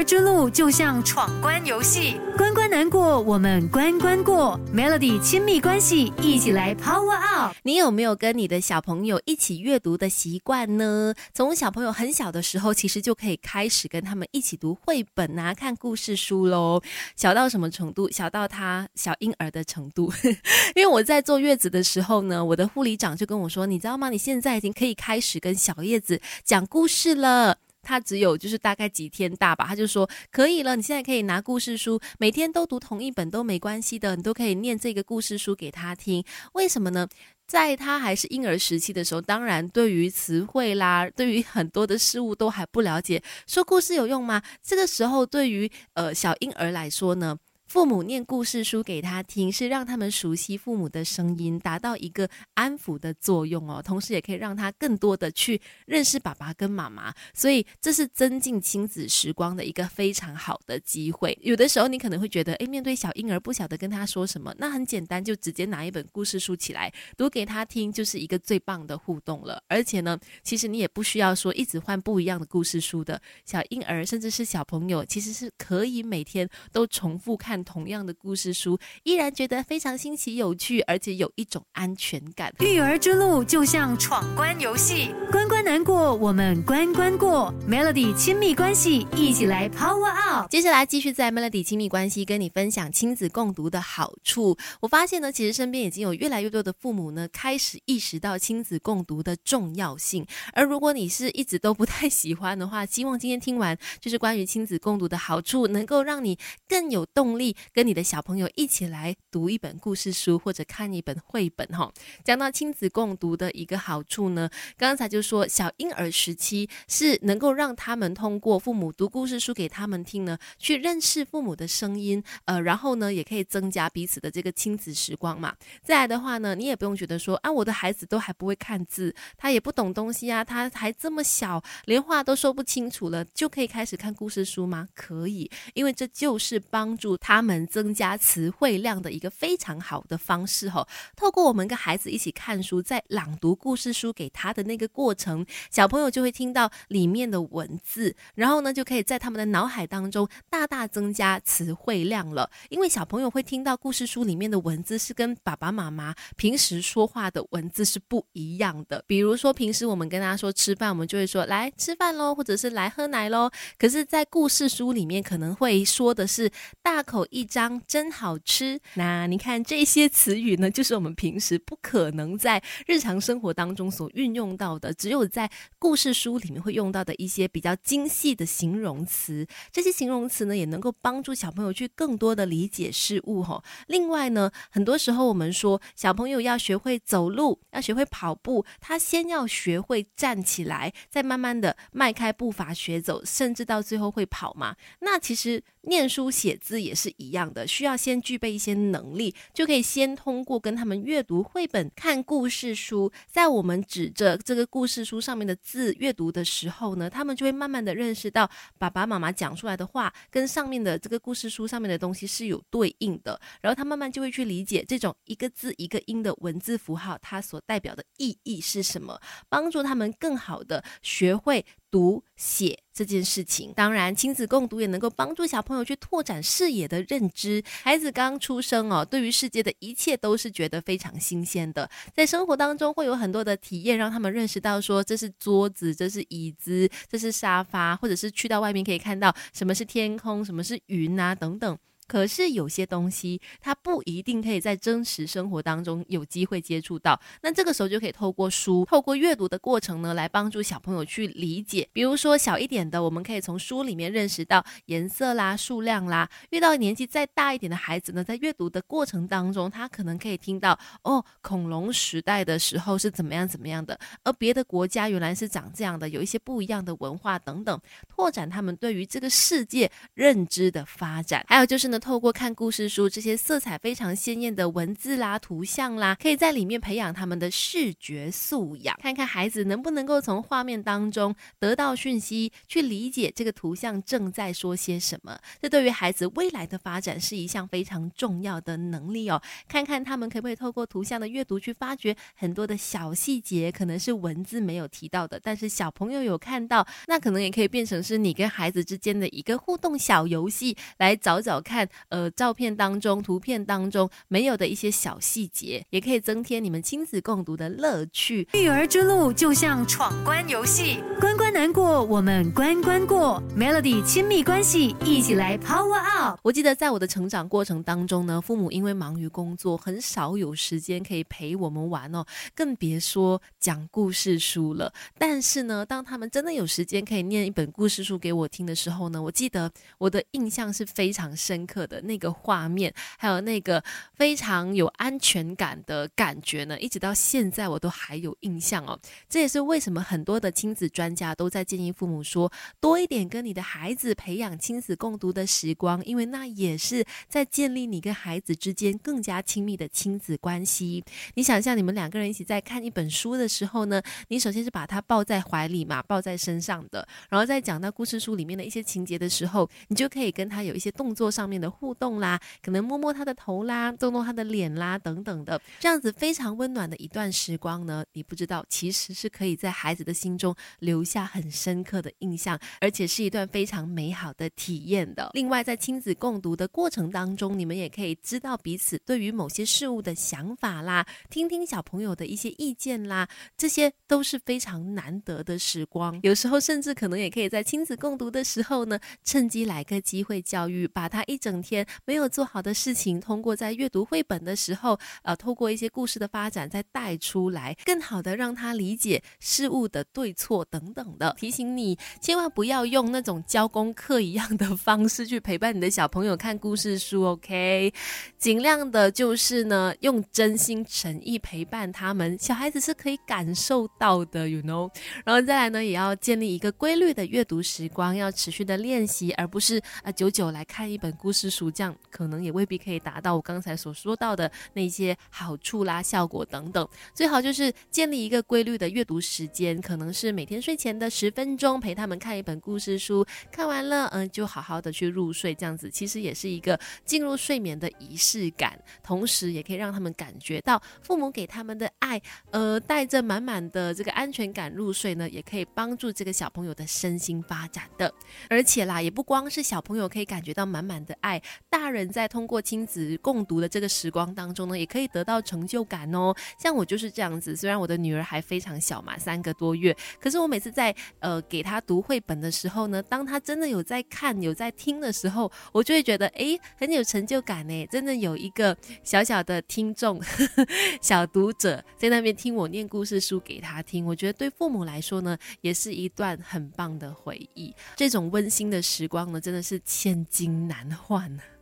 儿之路就像闯关游戏，关关难过，我们关关过。Melody 亲密关系，一起来 Power Up。你有没有跟你的小朋友一起阅读的习惯呢？从小朋友很小的时候，其实就可以开始跟他们一起读绘本啊，看故事书喽。小到什么程度？小到他小婴儿的程度。因为我在坐月子的时候呢，我的护理长就跟我说：“你知道吗？你现在已经可以开始跟小叶子讲故事了。”他只有就是大概几天大吧，他就说可以了，你现在可以拿故事书，每天都读同一本都没关系的，你都可以念这个故事书给他听。为什么呢？在他还是婴儿时期的时候，当然对于词汇啦，对于很多的事物都还不了解，说故事有用吗？这个时候对于呃小婴儿来说呢？父母念故事书给他听，是让他们熟悉父母的声音，达到一个安抚的作用哦。同时，也可以让他更多的去认识爸爸跟妈妈，所以这是增进亲子时光的一个非常好的机会。有的时候，你可能会觉得，诶，面对小婴儿不晓得跟他说什么，那很简单，就直接拿一本故事书起来读给他听，就是一个最棒的互动了。而且呢，其实你也不需要说一直换不一样的故事书的。小婴儿甚至是小朋友，其实是可以每天都重复看。同样的故事书，依然觉得非常新奇有趣，而且有一种安全感。育儿之路就像闯关游戏，关关难过，我们关关过。Melody 亲密关系，一起来 Power Up。接下来继续在 Melody 亲密关系跟你分享亲子共读的好处。我发现呢，其实身边已经有越来越多的父母呢，开始意识到亲子共读的重要性。而如果你是一直都不太喜欢的话，希望今天听完就是关于亲子共读的好处，能够让你更有动力。跟你的小朋友一起来读一本故事书，或者看一本绘本哈。讲到亲子共读的一个好处呢，刚才就说小婴儿时期是能够让他们通过父母读故事书给他们听呢，去认识父母的声音，呃，然后呢也可以增加彼此的这个亲子时光嘛。再来的话呢，你也不用觉得说啊，我的孩子都还不会看字，他也不懂东西啊，他还这么小，连话都说不清楚了，就可以开始看故事书吗？可以，因为这就是帮助他们。增加词汇量的一个非常好的方式哈。透过我们跟孩子一起看书，在朗读故事书给他的那个过程，小朋友就会听到里面的文字，然后呢，就可以在他们的脑海当中大大增加词汇量了。因为小朋友会听到故事书里面的文字是跟爸爸妈妈平时说话的文字是不一样的。比如说，平时我们跟他说吃饭，我们就会说来吃饭喽，或者是来喝奶喽。可是，在故事书里面可能会说的是大口。一张真好吃，那你看这些词语呢，就是我们平时不可能在日常生活当中所运用到的，只有在故事书里面会用到的一些比较精细的形容词。这些形容词呢，也能够帮助小朋友去更多的理解事物哈。另外呢，很多时候我们说小朋友要学会走路，要学会跑步，他先要学会站起来，再慢慢的迈开步伐学走，甚至到最后会跑嘛。那其实。念书写字也是一样的，需要先具备一些能力，就可以先通过跟他们阅读绘本、看故事书，在我们指着这个故事书上面的字阅读的时候呢，他们就会慢慢的认识到爸爸妈妈讲出来的话跟上面的这个故事书上面的东西是有对应的，然后他慢慢就会去理解这种一个字一个音的文字符号，它所代表的意义是什么，帮助他们更好的学会。读写这件事情，当然亲子共读也能够帮助小朋友去拓展视野的认知。孩子刚出生哦，对于世界的一切都是觉得非常新鲜的，在生活当中会有很多的体验，让他们认识到说这是桌子，这是椅子，这是沙发，或者是去到外面可以看到什么是天空，什么是云啊等等。可是有些东西，它不一定可以在真实生活当中有机会接触到。那这个时候就可以透过书，透过阅读的过程呢，来帮助小朋友去理解。比如说小一点的，我们可以从书里面认识到颜色啦、数量啦。遇到年纪再大一点的孩子呢，在阅读的过程当中，他可能可以听到哦，恐龙时代的时候是怎么样怎么样的，而别的国家原来是长这样的，有一些不一样的文化等等，拓展他们对于这个世界认知的发展。还有就是呢。透过看故事书这些色彩非常鲜艳的文字啦、图像啦，可以在里面培养他们的视觉素养，看看孩子能不能够从画面当中得到讯息，去理解这个图像正在说些什么。这对于孩子未来的发展是一项非常重要的能力哦。看看他们可不可以透过图像的阅读去发掘很多的小细节，可能是文字没有提到的，但是小朋友有看到，那可能也可以变成是你跟孩子之间的一个互动小游戏，来找找看，呃，照片当中、图片当中没有的一些小细节，也可以增添你们亲子共读的乐趣。育儿之路就像闯关游戏，关关难过，我们关关过。Melody 亲密关系，一起来 Power Up。我记得在我的成长过程当中呢，父母因为忙于工作，很少有时间可以陪我们玩哦，更别说讲故事书了。但是呢，当他们真的有时间可以念一本故事书给我听的时候呢，我记得我的印象是非常深刻的，那个画面，还有那个非常有安全感的感觉呢，一直到现在我都还有印象哦。这也是为什么很多的亲子专家都在建议父母说，多一点跟你的孩子培养亲子共读的时光，因为那也是在建立你跟孩子之间更加亲密的亲子关系。你想象你们两个人一起在看一本书的时候呢，你首先是把他抱在怀里嘛，抱在身上的，然后在讲到故事书里面的一些情节的时候，你就可以跟他有一些动作上面的互动啦，可能摸摸他的头啦，动动他的脸啦，等等的，这样子非常温暖的一段时光呢，你不知道其实是可以在孩子的心中留下很深刻的印象，而且是一段非常美好的体验的。另外，在亲子共读的过程当中，你们也可以知道彼此对于某些事物的想法啦，听听小朋友的一些意见啦，这些都是非常难得的时光。有时候甚至可能也可以在亲子共读的时候呢，趁机来个机会教育，把他一整整天没有做好的事情，通过在阅读绘本的时候，呃，透过一些故事的发展再带出来，更好的让他理解事物的对错等等的。提醒你，千万不要用那种教功课一样的方式去陪伴你的小朋友看故事书，OK？尽量的就是呢，用真心诚意陪伴他们，小孩子是可以感受到的，you know。然后再来呢，也要建立一个规律的阅读时光，要持续的练习，而不是啊久久来看一本故事书，这样可能也未必可以达到我刚才所说到的那些好处啦、效果等等。最好就是建立一个规律的阅读时间，可能是每天睡前的十分钟陪他们看一本故事书，看完了，嗯，就好好的去入睡，这样子其实也是一个进入睡眠的仪式感，同时也可以让他们感觉到父母给他们的爱，呃，带着满满的这个安全感入睡呢，也可以帮助这个小朋友的身心发展的。而且啦，也不光是小朋友可以感觉到满满的爱，大人在通过亲子共读的这个时光当中呢，也可以得到成就感哦。像我就是这样子，虽然我的女儿还非常小嘛，三个多月，可是我每次在呃给她读绘本的时候呢，当她真的有在看、有在听的时候，我就会觉得哎，很有成就感呢，真的有一个小小的听众、小读者在那边听我念故事书给她听，我觉得对父母来说呢，也是一段很棒的回忆。这种温馨的时光呢，真的是千金难换呢。